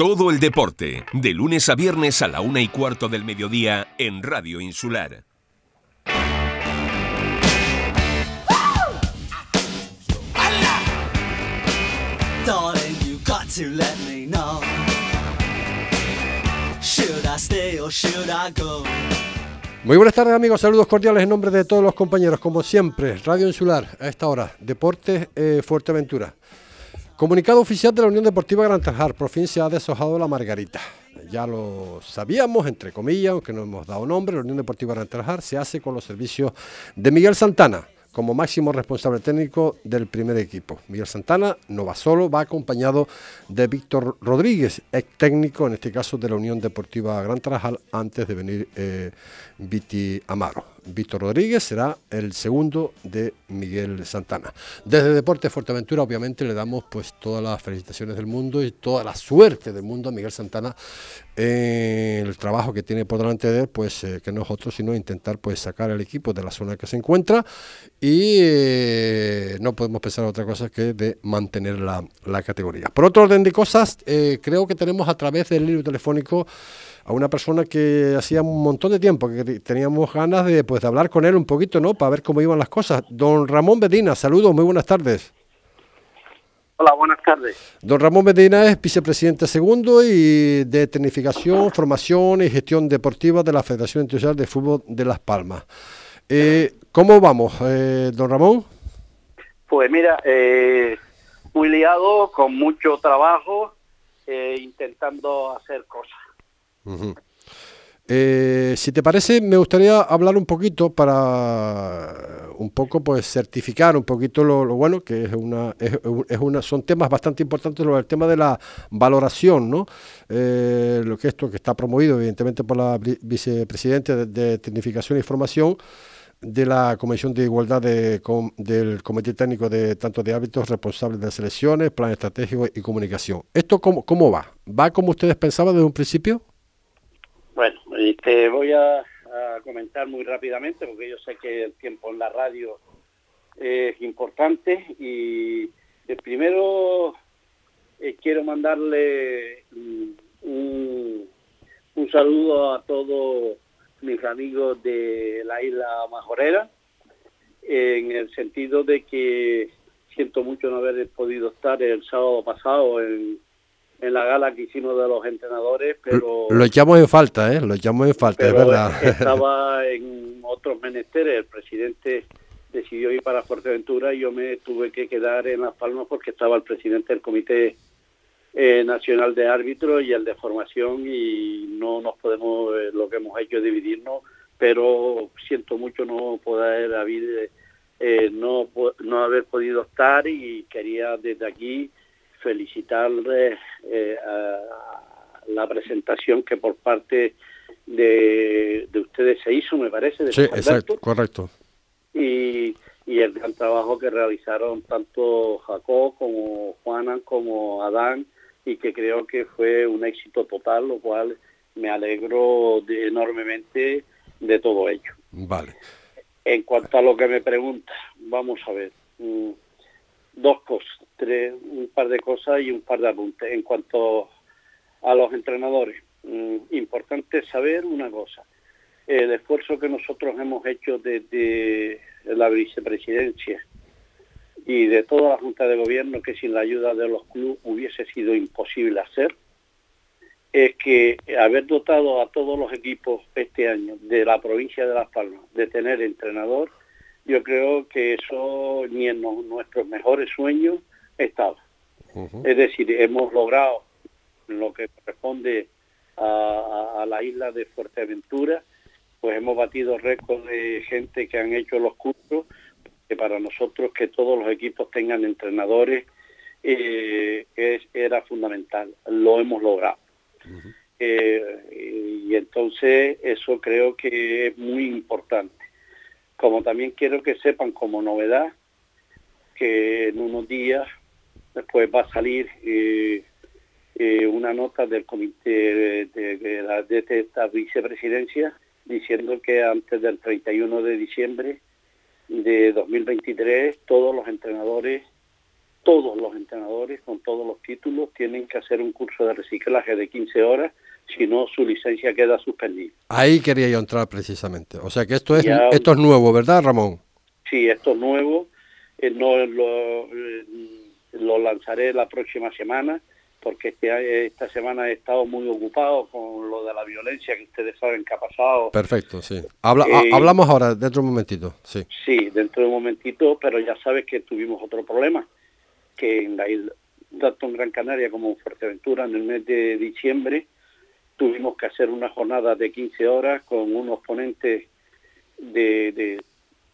Todo el deporte, de lunes a viernes a la una y cuarto del mediodía en Radio Insular. Muy buenas tardes amigos, saludos cordiales en nombre de todos los compañeros, como siempre, Radio Insular, a esta hora, Deportes eh, Fuerteventura. Comunicado oficial de la Unión Deportiva Gran Tarjar, se ha deshojado la Margarita. Ya lo sabíamos, entre comillas, aunque no hemos dado nombre, la Unión Deportiva Gran Tarjar se hace con los servicios de Miguel Santana como máximo responsable técnico del primer equipo. Miguel Santana no va solo, va acompañado de Víctor Rodríguez, ex técnico, en este caso de la Unión Deportiva Gran Tarajal, antes de venir eh, Viti Amaro. Víctor Rodríguez será el segundo de Miguel Santana. Desde Deportes Fuerteventura, obviamente, le damos pues todas las felicitaciones del mundo y toda la suerte del mundo a Miguel Santana en el trabajo que tiene por delante de él, pues eh, que nosotros, sino intentar pues sacar al equipo de la zona que se encuentra y eh, no podemos pensar otra cosa que de mantener la, categoría. Por otro orden de cosas, eh, creo que tenemos a través del libro telefónico a una persona que hacía un montón de tiempo que teníamos ganas de, pues, de hablar con él un poquito, ¿no? Para ver cómo iban las cosas. Don Ramón Medina, saludos, muy buenas tardes. Hola, buenas tardes. Don Ramón Medina es vicepresidente segundo y de Tecnificación, Formación y Gestión Deportiva de la Federación Internacional de Fútbol de Las Palmas. Eh, ¿Cómo vamos, eh, don Ramón? Pues mira, eh, muy liado, con mucho trabajo, intentando hacer cosas. Eh, si te parece, me gustaría hablar un poquito para un poco pues certificar un poquito lo, bueno que es una, es, una son temas bastante importantes el tema de la valoración, ¿no? Eh, lo que esto que está promovido evidentemente por la vicepresidenta de, Tecnificación y Formación de la Comisión de Igualdad de, del Comité Técnico de tanto de hábitos responsables de selecciones, plan estratégico y comunicación. ¿Esto cómo, cómo va? ¿Va como ustedes pensaban desde un principio? Bueno, te voy a, comentar muy rápidamente porque yo sé que el tiempo en la radio es importante. Y primero eh, quiero mandarle un, saludo a todos mis amigos de la isla Majorera en el sentido de que siento mucho no haber podido estar el sábado pasado en en la gala que hicimos de los entrenadores, pero... Lo echamos en falta, ¿eh? Lo echamos en falta, es verdad. Estaba en otros menesteres, el presidente decidió ir para Fuerteventura y yo me tuve que quedar en Las Palmas porque estaba el presidente del Comité eh, Nacional de Árbitros y el de Formación y no nos podemos, eh, lo que hemos hecho es dividirnos, pero siento mucho no poder haber, eh, no, no haber podido estar y quería desde aquí felicitarle eh, a la presentación que por parte de, ustedes se hizo, me parece. De sí, exacto, correcto. Y, y el gran trabajo que realizaron tanto Jacob como Juanan como Adán y que creo que fue un éxito total, lo cual me alegro enormemente de todo ello. Vale. En cuanto a lo que me pregunta, vamos a ver. Dos cosas, tres, un par de cosas y un par de apuntes. En cuanto a los entrenadores, mm, importante saber una cosa. El esfuerzo que nosotros hemos hecho desde la vicepresidencia y de toda la Junta de Gobierno, que sin la ayuda de los clubes hubiese sido imposible hacer, es que haber dotado a todos los equipos este año de la provincia de Las Palmas de tener entrenador yo creo que eso ni en nuestros mejores sueños estaba. Es decir, hemos logrado lo que corresponde a, la isla de Fuerteventura, pues hemos batido récords de gente que han hecho los cursos, que para nosotros que todos los equipos tengan entrenadores eh, es, era fundamental. Lo hemos logrado. Eh, y entonces eso creo que es muy importante como también quiero que sepan como novedad que en unos días después va a salir eh, eh, una nota del comité de, la, de esta vicepresidencia diciendo que antes del 31 de diciembre de 2023 todos los entrenadores todos los entrenadores con todos los títulos tienen que hacer un curso de reciclaje de 15 horas, si no su licencia queda suspendida. Ahí quería yo entrar precisamente. O sea que esto es, esto es nuevo, ¿verdad, Ramón? Sí, esto es nuevo. Eh, no lo, eh, lo lanzaré la próxima semana porque este, esta semana he estado muy ocupado con lo de la violencia que ustedes saben que ha pasado. Perfecto, sí. Eh, hablamos ahora, dentro de un momentito, sí. Sí, dentro de un momentito, pero ya sabes que tuvimos otro problema, que en la isla, tanto en Gran Canaria como en Fuerteventura, en el mes de diciembre, tuvimos que hacer una jornada de 15 horas con unos ponentes de,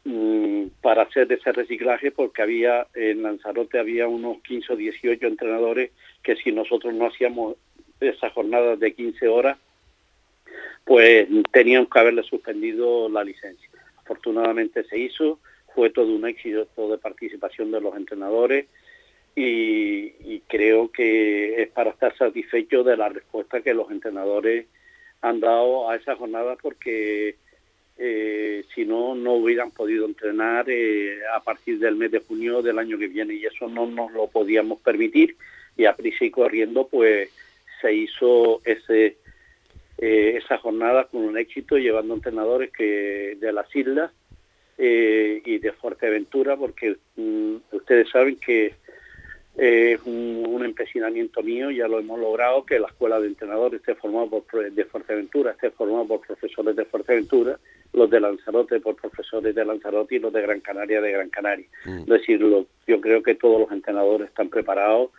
Mm, para hacer ese reciclaje porque había en Lanzarote había unos 15 o 18 entrenadores que si nosotros no hacíamos esas jornadas de 15 horas pues tenían que haberle suspendido la licencia. Afortunadamente se hizo, fue todo un éxito de participación de los entrenadores y, creo que es para estar satisfecho de la respuesta que los entrenadores han dado a esa jornada porque eh, si no, no hubieran podido entrenar eh, a partir del mes de junio del año que viene. Y eso no nos lo podíamos permitir. Y a prisa y corriendo pues se hizo ese eh, esa jornada con un éxito llevando entrenadores que de las islas y de Fuerteventura porque mm, ustedes saben que es un, empecinamiento mío, ya lo hemos logrado, que la escuela de entrenadores esté formada por de Fuerteventura, esté formada por profesores de Fuerteventura los de Lanzarote por profesores de Lanzarote y los de Gran Canaria de Gran Canaria. Mm. Es decir, yo creo que todos los entrenadores están preparados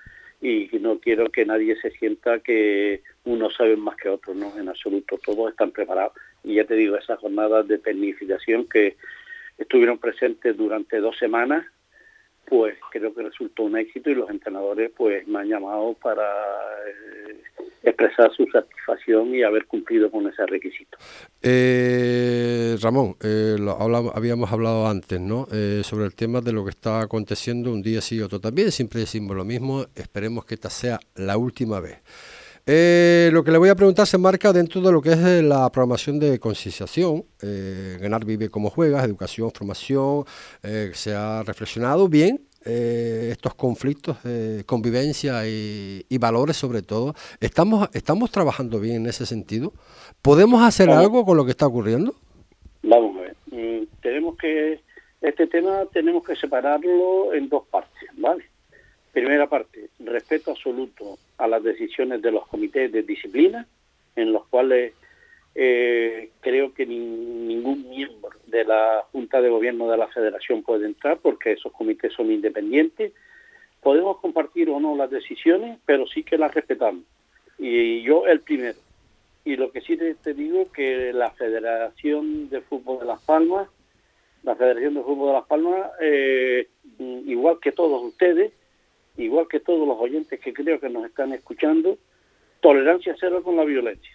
y no quiero que nadie se sienta que unos saben más que otros, no, en absoluto, todos están preparados. Y ya te digo, esas jornadas de tecnificación que estuvieron presentes durante dos semanas, pues creo que resultó un éxito y los entrenadores pues me han llamado para eh, expresar su satisfacción y haber cumplido con ese requisito. Eh, Ramón, eh, habíamos hablado antes ¿no? sobre el tema de lo que está aconteciendo un día sí y otro también, siempre decimos lo mismo, esperemos que esta sea la última vez. Lo que le voy a preguntar se marca dentro de lo que es la programación de concienciación, Ganar Vive como Juegas, educación, formación, se ha reflexionado bien eh, estos conflictos convivencia y, valores sobre todo. ¿Estamos, ¿Estamos trabajando bien en ese sentido? ¿Podemos hacer algo con lo que está ocurriendo? Vamos a ver. Mm, tenemos que, este tema tenemos que separarlo en dos partes, ¿vale? Primera parte, respeto absoluto a las decisiones de los comités de disciplina, en los cuales eh, creo que ningún miembro de la Junta de Gobierno de la Federación puede entrar porque esos comités son independientes. Podemos compartir o no las decisiones, pero sí que las respetamos. Y yo el primero. Y lo que sí te, digo que la Federación de Fútbol de Las Palmas, la Federación de Fútbol de Las Palmas, eh, igual que todos ustedes, igual que todos los oyentes que creo que nos están escuchando, tolerancia cero con la violencia.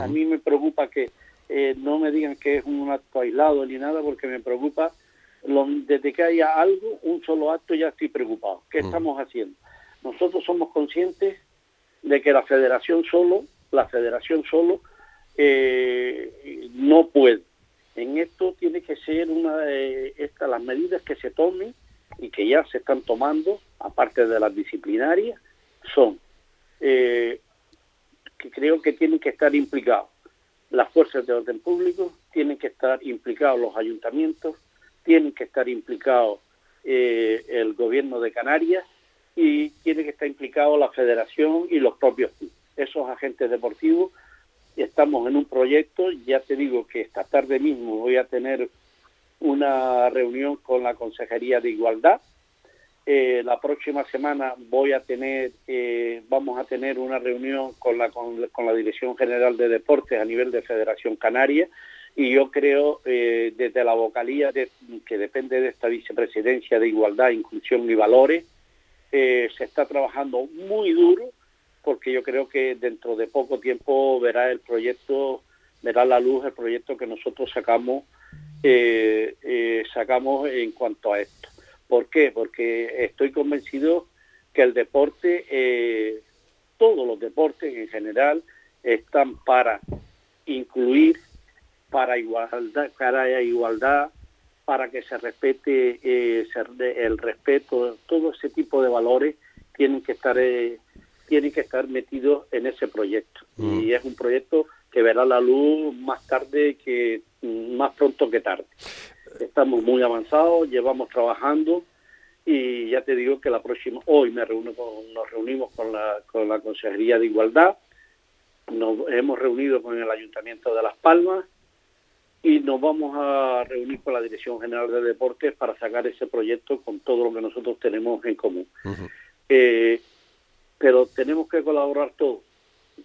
A mí me preocupa que eh, no me digan que es un acto aislado ni nada, porque me preocupa, desde que haya algo, un solo acto, ya estoy preocupado. ¿Qué estamos haciendo? Nosotros somos conscientes de que la federación solo, la federación solo, eh, no puede. En esto tiene que ser una de estas las medidas que se tomen y que ya se están tomando, aparte de las disciplinarias, son eh, que creo que tienen que estar implicados las fuerzas de orden público, tienen que estar implicados los ayuntamientos, tienen que estar implicados eh, el gobierno de Canarias y tiene que estar implicado la federación y los propios esos agentes deportivos. Estamos en un proyecto, ya te digo que esta tarde mismo voy a tener una reunión con la Consejería de Igualdad. Eh, la próxima semana voy a tener, eh, vamos a tener una reunión con la, con, la Dirección General de Deportes a nivel de Federación Canaria. Y yo creo eh, desde la vocalía que depende de esta vicepresidencia de Igualdad, Inclusión y Valores, se está trabajando muy duro porque yo creo que dentro de poco tiempo verá el proyecto, verá la luz el proyecto que nosotros sacamos, sacamos en cuanto a esto. ¿Por qué? Porque estoy convencido que el deporte, eh, todos los deportes en general, están para incluir, para igualdad, para igualdad, para que se respete eh, el respeto, todo ese tipo de valores tienen que estar eh, tienen que estar metidos en ese proyecto mm. y es un proyecto que verá la luz más tarde que más pronto que tarde. Estamos muy avanzados, llevamos trabajando y ya te digo que la próxima hoy me reúno nos reunimos con la con la Consejería de Igualdad, nos hemos reunido con el Ayuntamiento de Las Palmas y nos vamos a reunir con la Dirección General de Deportes para sacar ese proyecto con todo lo que nosotros tenemos en común. Eh, pero tenemos que colaborar todos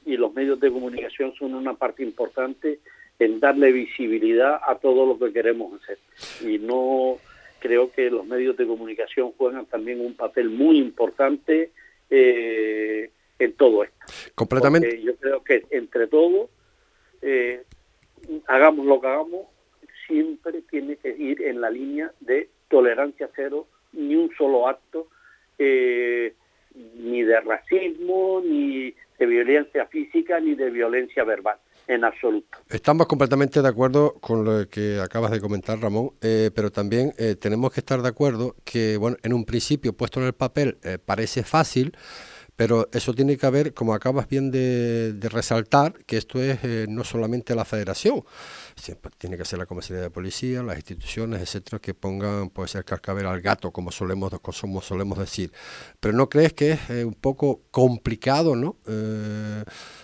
y los medios de comunicación son una parte importante en darle visibilidad a todo lo que queremos hacer. Y no creo que los medios de comunicación juegan también un papel muy importante eh, en todo esto. Completamente. yo creo que entre todos eh, hagamos lo que hagamos, siempre tiene que ir en la línea de tolerancia cero, ni un solo acto, eh, ni de racismo, ni de violencia física, ni de violencia verbal. En absoluto. Estamos completamente de acuerdo con lo que acabas de comentar, Ramón, eh, pero también eh, tenemos que estar de acuerdo que, bueno, en un principio puesto en el papel parece fácil, pero eso tiene que ver, como acabas bien de, resaltar, que esto es eh, no solamente la federación, siempre tiene que ser la comisaría de policía, las instituciones, etcétera, que pongan, puede ser cascabel al gato, como solemos, como solemos decir. Pero ¿no crees que es eh, un poco complicado, no? Eh,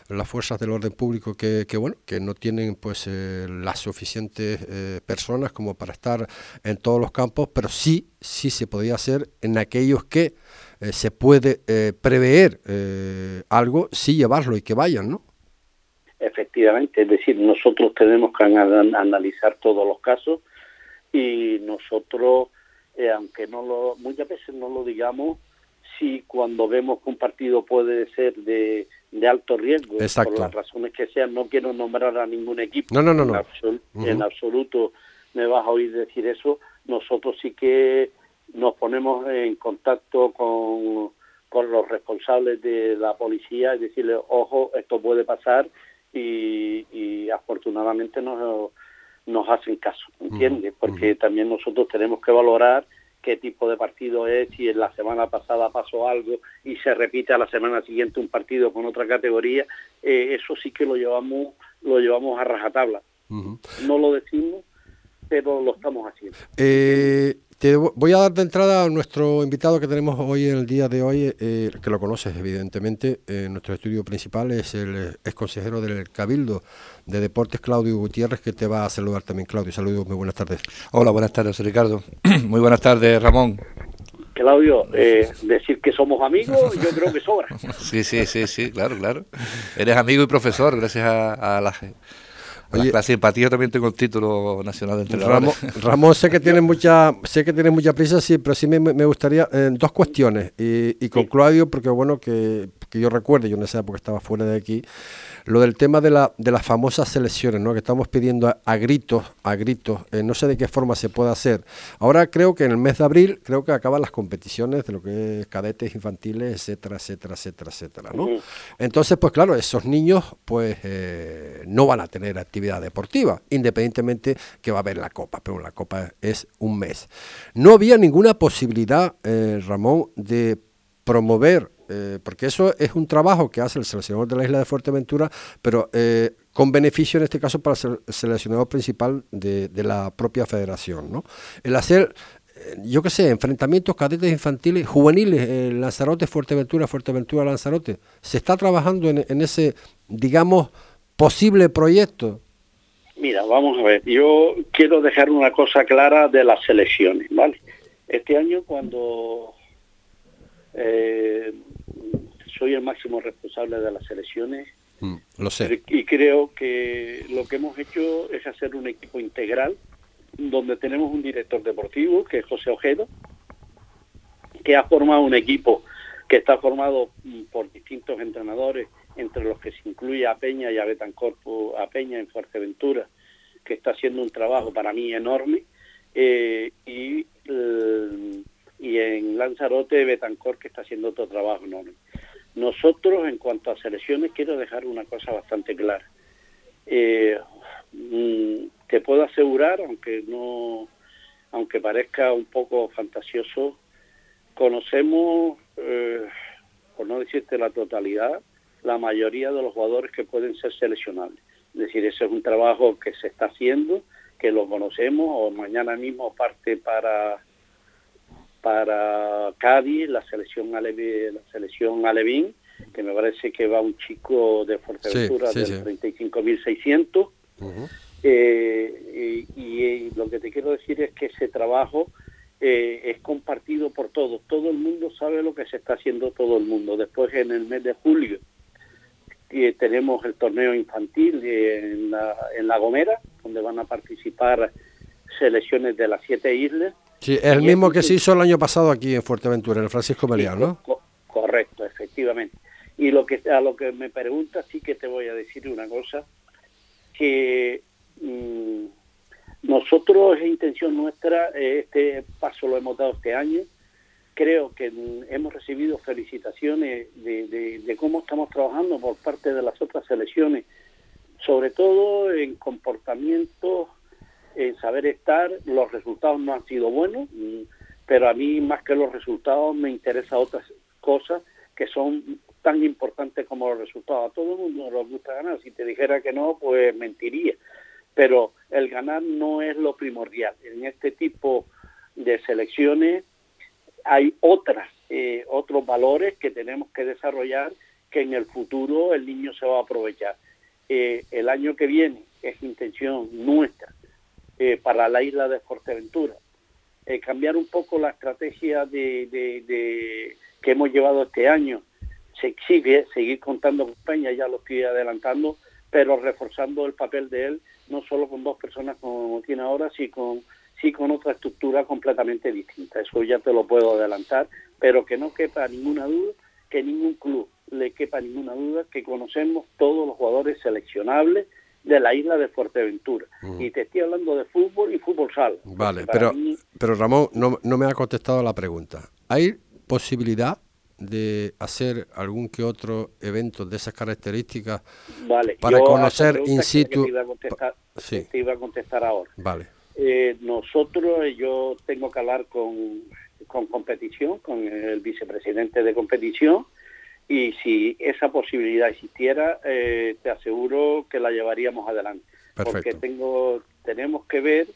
las fuerzas del orden público que, que bueno, que no tienen pues las suficientes personas como para estar en todos los campos, pero sí, sí se podía hacer en aquellos que eh, se puede eh, prever eh, algo, sí llevarlo y que vayan, ¿no? Efectivamente, es decir, nosotros tenemos que analizar todos los casos y nosotros, aunque no lo, muchas veces no lo digamos, si cuando vemos que un partido puede ser de, alto riesgo, por las razones que sean, no quiero nombrar a ningún equipo, no, no, no, en absoluto me vas a oír decir eso, nosotros sí que nos ponemos en contacto con, los responsables de la policía y decirles, ojo, esto puede pasar y, afortunadamente nos, nos hacen caso, ¿entiendes? Porque también nosotros tenemos que valorar qué tipo de partido es, si en la semana pasada pasó algo y se repite a la semana siguiente un partido con otra categoría, eh, eso sí que lo llevamos, lo llevamos a rajatabla. No lo decimos, pero lo estamos haciendo. Eh, te voy a dar de entrada a nuestro invitado que tenemos hoy en el día de hoy, eh, que lo conoces evidentemente. Eh, nuestro estudio principal es el eh, ex consejero del Cabildo de Deportes, Claudio Gutiérrez, que te va a saludar también. Claudio, saludos, muy buenas tardes. Hola, buenas tardes, Ricardo. muy buenas tardes, Ramón. Claudio, decir que somos amigos, yo creo que sobra. sí, sí, sí, sí, claro, claro. Eres amigo y profesor, gracias a, a la Oye, la simpatía también tengo el título nacional de entrenador. Ramón, sé que tiene mucha, sé que tiene mucha prisa, sí, pero sí me, gustaría eh, dos cuestiones y, y con Claudio, porque bueno que, que yo recuerde, yo en esa época estaba fuera de aquí, lo del tema de, la, de las famosas selecciones, ¿no? que estamos pidiendo a, gritos, a gritos, eh, no sé de qué forma se puede hacer. Ahora creo que en el mes de abril, creo que acaban las competiciones de lo que es cadetes infantiles, etcétera, etcétera, etcétera, etcétera. ¿no? Entonces, pues claro, esos niños pues eh, no van a tener actividad deportiva, independientemente que va a haber la Copa, pero la Copa es un mes. No había ninguna posibilidad, eh, Ramón, de promover eh, porque eso es un trabajo que hace el seleccionador de la isla de Fuerteventura, pero eh, con beneficio en este caso para el seleccionador principal de, la propia federación. ¿no? El hacer, eh, yo qué sé, enfrentamientos cadetes infantiles, juveniles, Lanzarote, Fuerteventura, Fuerteventura, Lanzarote, se está trabajando en ese, digamos, posible proyecto. Mira, vamos a ver, yo quiero dejar una cosa clara de las selecciones, ¿vale? Este año cuando eh, soy el máximo responsable de las elecciones. Mm, lo sé. Y creo que lo que hemos hecho es hacer un equipo integral donde tenemos un director deportivo, que es José Ojedo, que ha formado un equipo que está formado por distintos entrenadores, entre los que se incluye a Peña y a Betancorpo, a Peña en Fuerteventura, que está haciendo un trabajo para mí enorme, eh, y y en Lanzarote Betancor que está haciendo otro trabajo enorme. Nosotros, en cuanto a selecciones, quiero dejar una cosa bastante clara. Eh, mm, te puedo asegurar, aunque no aunque parezca un poco fantasioso, conocemos, eh, por no decirte la totalidad, la mayoría de los jugadores que pueden ser seleccionables. Es decir, ese es un trabajo que se está haciendo, que lo conocemos, o mañana mismo parte para para Cádiz, la selección Alevín, la selección Alevín, que me parece que va un chico de Fuerteventura sí, sí, del 35.600. Eh, y, lo que te quiero decir es que ese trabajo eh, es compartido por todos. Todo el mundo sabe lo que se está haciendo todo el mundo. Después, en el mes de julio, eh, tenemos el torneo infantil en la, en la Gomera, donde van a participar selecciones de las siete islas Sí, el mismo que se hizo el año pasado aquí en Fuerteventura, en el Francisco Melián, ¿no? correcto, efectivamente. Y lo que a lo que me preguntas sí que te voy a decir una cosa, que mm, nosotros es intención nuestra, este paso lo hemos dado este año, creo que hemos recibido felicitaciones de, de cómo estamos trabajando por parte de las otras selecciones, sobre todo en comportamientos en saber estar, los resultados no han sido buenos, mm, pero a mí más que los resultados me interesa otras cosas que son tan importantes como los resultados. A todo el mundo nos gusta ganar, si te dijera que no, pues mentiría, pero el ganar no es lo primordial. En este tipo de selecciones hay otras, eh, otros valores que tenemos que desarrollar que en el futuro el niño se va a aprovechar. Eh, el año que viene es intención nuestra eh, para la isla de Fuerteventura. Eh, cambiar un poco la estrategia de, que hemos llevado este año. Se exige seguir contando con Peña, ya lo estoy adelantando, pero reforzando el papel de él, no solo con dos personas como tiene ahora, sino con, sí con otra estructura completamente distinta. Eso ya te lo puedo adelantar, pero que no quepa ninguna duda, que ningún club le quepa ninguna duda, que conocemos todos los jugadores seleccionables, de la isla de Fuerteventura. Y te estoy hablando de fútbol y fútbol sal. Vale, pero, pero Ramón, no, no me ha contestado la pregunta. ¿Hay posibilidad de hacer algún que otro evento de esas características vale, para conocer in situ? te, iba a contestar, sí. te iba a contestar ahora. Vale. Eh, nosotros, yo tengo que hablar con, con competición, con el vicepresidente de competición, y si esa posibilidad existiera, eh, te aseguro que la llevaríamos adelante. Porque tengo, tenemos que ver,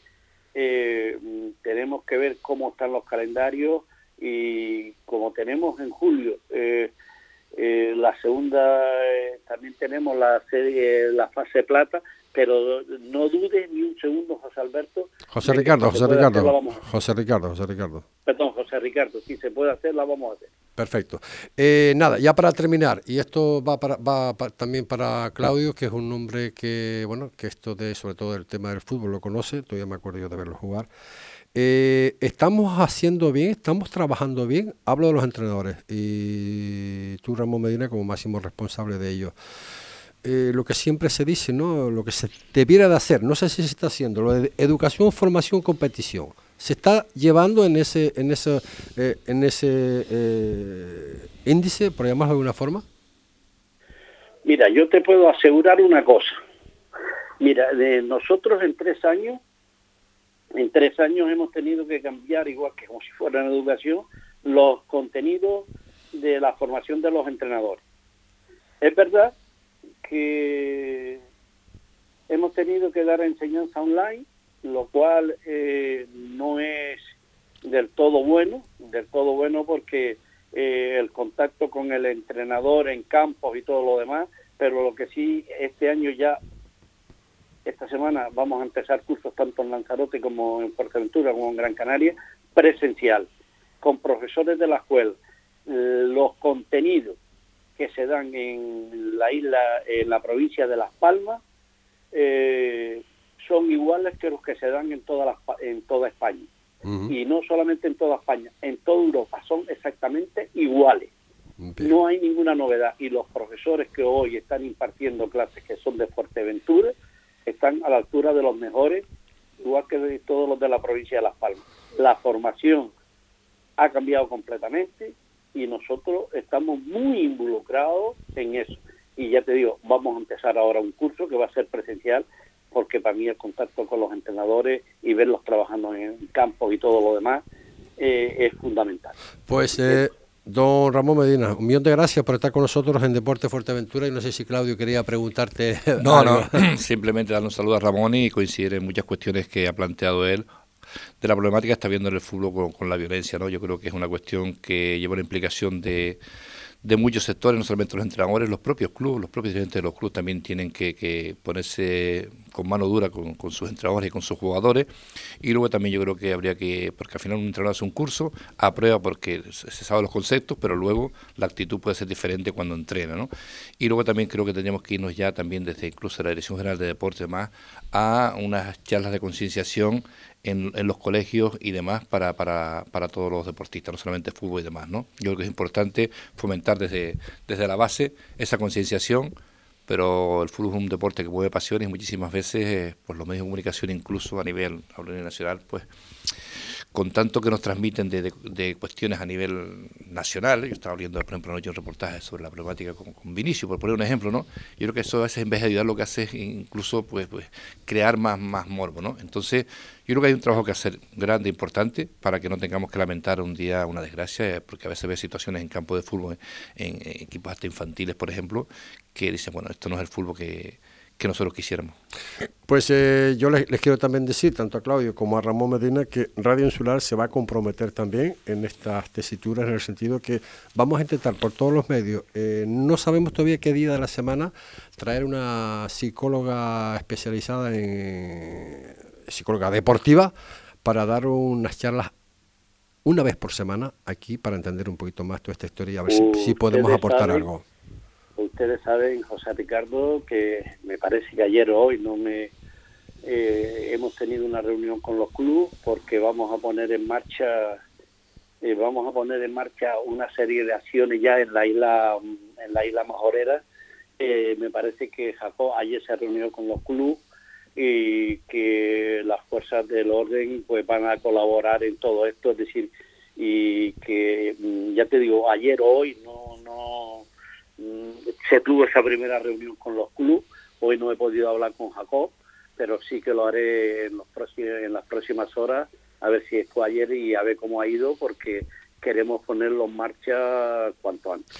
eh, tenemos que ver cómo están los calendarios y como tenemos en julio eh, la segunda, también tenemos la serie, la fase plata, pero no dudes ni un segundo, José Alberto. José Ricardo, José Ricardo, José Ricardo, José Ricardo. Perdón, José Ricardo, si se puede hacer, la vamos a hacer. Perfecto. Eh, nada, ya para terminar, y esto va, para, va también para Claudio, que es un hombre que, bueno, que esto de, sobre todo el tema del fútbol lo conoce, todavía me acuerdo yo de verlo jugar. Eh, estamos haciendo bien, estamos trabajando bien, hablo de los entrenadores, y tú, Ramón Medina, como máximo responsable de ello. Eh, lo que siempre se dice, ¿no? Lo que se debiera de hacer, no sé si se está haciendo, lo de educación, formación, competición. Se está llevando en ese en ese eh, en ese eh, índice por llamarlo de alguna forma mira yo te puedo asegurar una cosa. Mira de nosotros en tres años en tres años hemos tenido que cambiar igual que como si fuera en educación los contenidos de la formación de los entrenadores. Es verdad que hemos tenido que dar enseñanza online lo cual eh, no es del todo bueno, del todo bueno porque eh, el contacto con el entrenador en campos y todo lo demás, pero lo que sí, este año ya, esta semana vamos a empezar cursos tanto en Lanzarote como en Fuerteventura como en Gran Canaria, presencial, con profesores de la escuela. Los contenidos que se dan en la isla, en la provincia de Las Palmas, eh, son iguales que los que se dan en toda, la, en toda España. Y no solamente en toda España, en toda Europa son exactamente iguales. No hay ninguna novedad. Y los profesores que hoy están impartiendo clases que son de Fuerteventura están a la altura de los mejores, igual que de todos los de la provincia de Las Palmas. La formación ha cambiado completamente y nosotros estamos muy involucrados en eso. Y ya te digo, vamos a empezar ahora un curso que va a ser presencial porque para mí el contacto con los entrenadores y verlos trabajando en campo y todo lo demás eh, es fundamental. Pues eh, don Ramón Medina, un millón de gracias por estar con nosotros en Deporte Fuerteventura y no sé si Claudio quería preguntarte. No, no, simplemente darle un saludo a Ramón y coincidir en muchas cuestiones que ha planteado él de la problemática que está viendo en el fútbol con, con la violencia, ¿no? Yo creo que es una cuestión que lleva una implicación de de muchos sectores, no solamente los entrenadores, los propios clubes, los propios dirigentes de los clubes también tienen que, ponerse con mano dura con, sus entrenadores y con sus jugadores. Y luego también yo creo que habría que, porque al final un entrenador hace un curso, aprueba porque se sabe los conceptos, pero luego la actitud puede ser diferente cuando entrena. ¿no? Y luego también creo que tendríamos que irnos ya también desde incluso la Dirección General de Deportes más a unas charlas de concienciación en, los colegios y demás para, para, para, todos los deportistas, no solamente fútbol y demás. ¿no? Yo creo que es importante fomentar desde, desde la base esa concienciación, pero el fútbol es un deporte que mueve pasiones muchísimas veces pues los medios de comunicación, incluso a nivel, a nivel nacional, pues con tanto que nos transmiten de, cuestiones a nivel nacional. Yo estaba viendo, por ejemplo, anoche un reportaje sobre la problemática con, con, Vinicio, por poner un ejemplo, ¿no? Yo creo que eso a veces en vez de ayudar lo que hace es incluso pues, pues crear más, más morbo, ¿no? Entonces, yo creo que hay un trabajo que hacer grande, importante, para que no tengamos que lamentar un día una desgracia, eh, porque a veces ve situaciones en campo de fútbol, en equipos hasta infantiles, por ejemplo, que dicen, bueno, esto no es el fútbol que que nosotros quisiéramos. Pues eh, yo les, quiero también decir, tanto a Claudio como a Ramón Medina, que Radio Insular se va a comprometer también en estas tesituras, en el sentido que vamos a intentar por todos los medios, eh, no sabemos todavía qué día de la semana, traer una psicóloga especializada en psicóloga deportiva para dar unas charlas una vez por semana aquí para entender un poquito más toda esta historia y a ver si, podemos aportar algo ustedes saben, José Ricardo, que me parece que ayer o hoy no me eh, hemos tenido una reunión con los clubes porque vamos a poner en marcha eh, vamos a poner en marcha una serie de acciones ya en la isla en la isla Majorera. Eh, me parece que Jacob ayer se reunió con los clubes y que las fuerzas del orden pues van a colaborar en todo esto, es decir, y que mm, ya te digo, ayer o hoy no no se tuvo esa primera reunión con los clubes. Hoy no he podido hablar con Jacob, pero sí que lo haré en, los próximos, en las próximas horas, a ver si esto ayer y a ver cómo ha ido, porque queremos ponerlo en marcha cuanto antes.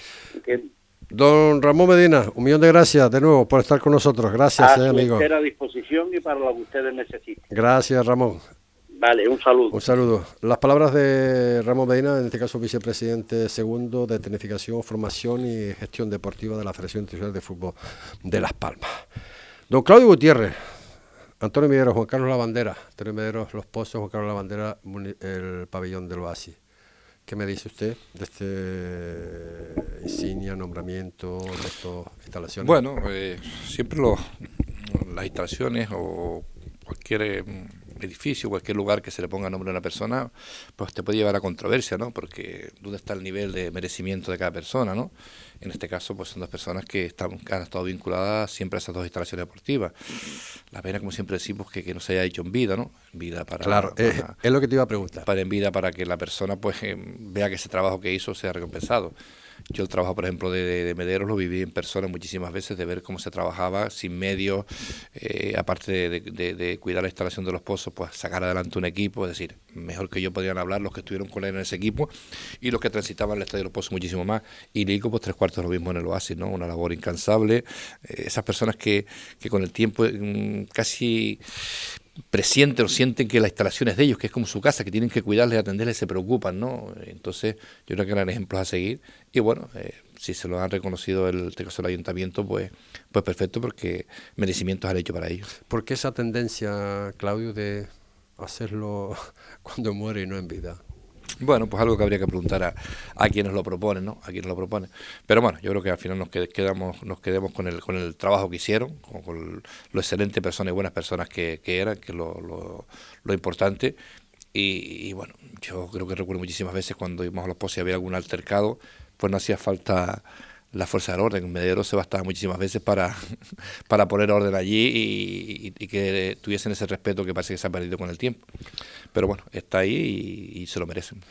Don Ramón Medina, un millón de gracias de nuevo por estar con nosotros. Gracias, a eh, amigo. A disposición y para lo que ustedes necesiten. Gracias, Ramón. Vale, un saludo. Un saludo. Las palabras de Ramón Medina, en este caso vicepresidente segundo de Tecnificación, Formación y Gestión Deportiva de la Federación Internacional de Fútbol de Las Palmas. Don Claudio Gutiérrez, Antonio Mederos, Juan Carlos Lavandera, Antonio Mederos, Los Pozos, Juan Carlos Lavandera, el pabellón del Oasis. ¿Qué me dice usted de este insignia, nombramiento de estas instalaciones? Bueno, eh, siempre las instalaciones o cualquier edificio, cualquier lugar que se le ponga nombre a una persona, pues te puede llevar a controversia, ¿no? Porque dónde está el nivel de merecimiento de cada persona, ¿no? En este caso, pues son dos personas que, están, han estado vinculadas siempre a esas dos instalaciones deportivas. La pena, como siempre decimos, que, que no se haya hecho en vida, ¿no? En vida para... Claro, es, lo que te iba a preguntar. Para en vida, para que la persona, pues, eh, vea que ese trabajo que hizo sea recompensado. Yo el trabajo, por ejemplo, de, Mederos lo viví en persona muchísimas veces, de ver cómo se trabajaba sin medios, eh, aparte de, cuidar la instalación de los pozos, pues sacar adelante un equipo, es decir, mejor que yo podrían hablar los que estuvieron con él en ese equipo y los que transitaban el estadio de los pozos muchísimo más. Y Lico, pues tres cuartos lo mismo en el Oasis, ¿no? Una labor incansable. Eh, esas personas que, que con el tiempo mm, casi presienten o sienten que la instalación es de ellos, que es como su casa, que tienen que cuidarles, atenderles, se preocupan, ¿no? Entonces, yo creo que eran ejemplos a seguir. Y bueno, eh, si se lo han reconocido el, el ayuntamiento, pues, pues perfecto, porque merecimientos han hecho para ellos. ¿Por qué esa tendencia, Claudio, de hacerlo cuando muere y no en vida? Bueno, pues algo que habría que preguntar a, a quienes lo proponen, ¿no? A quienes lo proponen. Pero bueno, yo creo que al final nos quedamos, nos quedemos con el, con el trabajo que hicieron, con, lo excelente personas y buenas personas que, que eran, que lo, lo, importante. Y, bueno, yo creo que recuerdo muchísimas veces cuando íbamos a los pozos y había algún altercado, pues no hacía falta la fuerza del orden. Medero se bastaba muchísimas veces para, para poner orden allí y, que tuviesen ese respeto que parece que se ha perdido con el tiempo. Pero bueno, está ahí y, se lo merecen.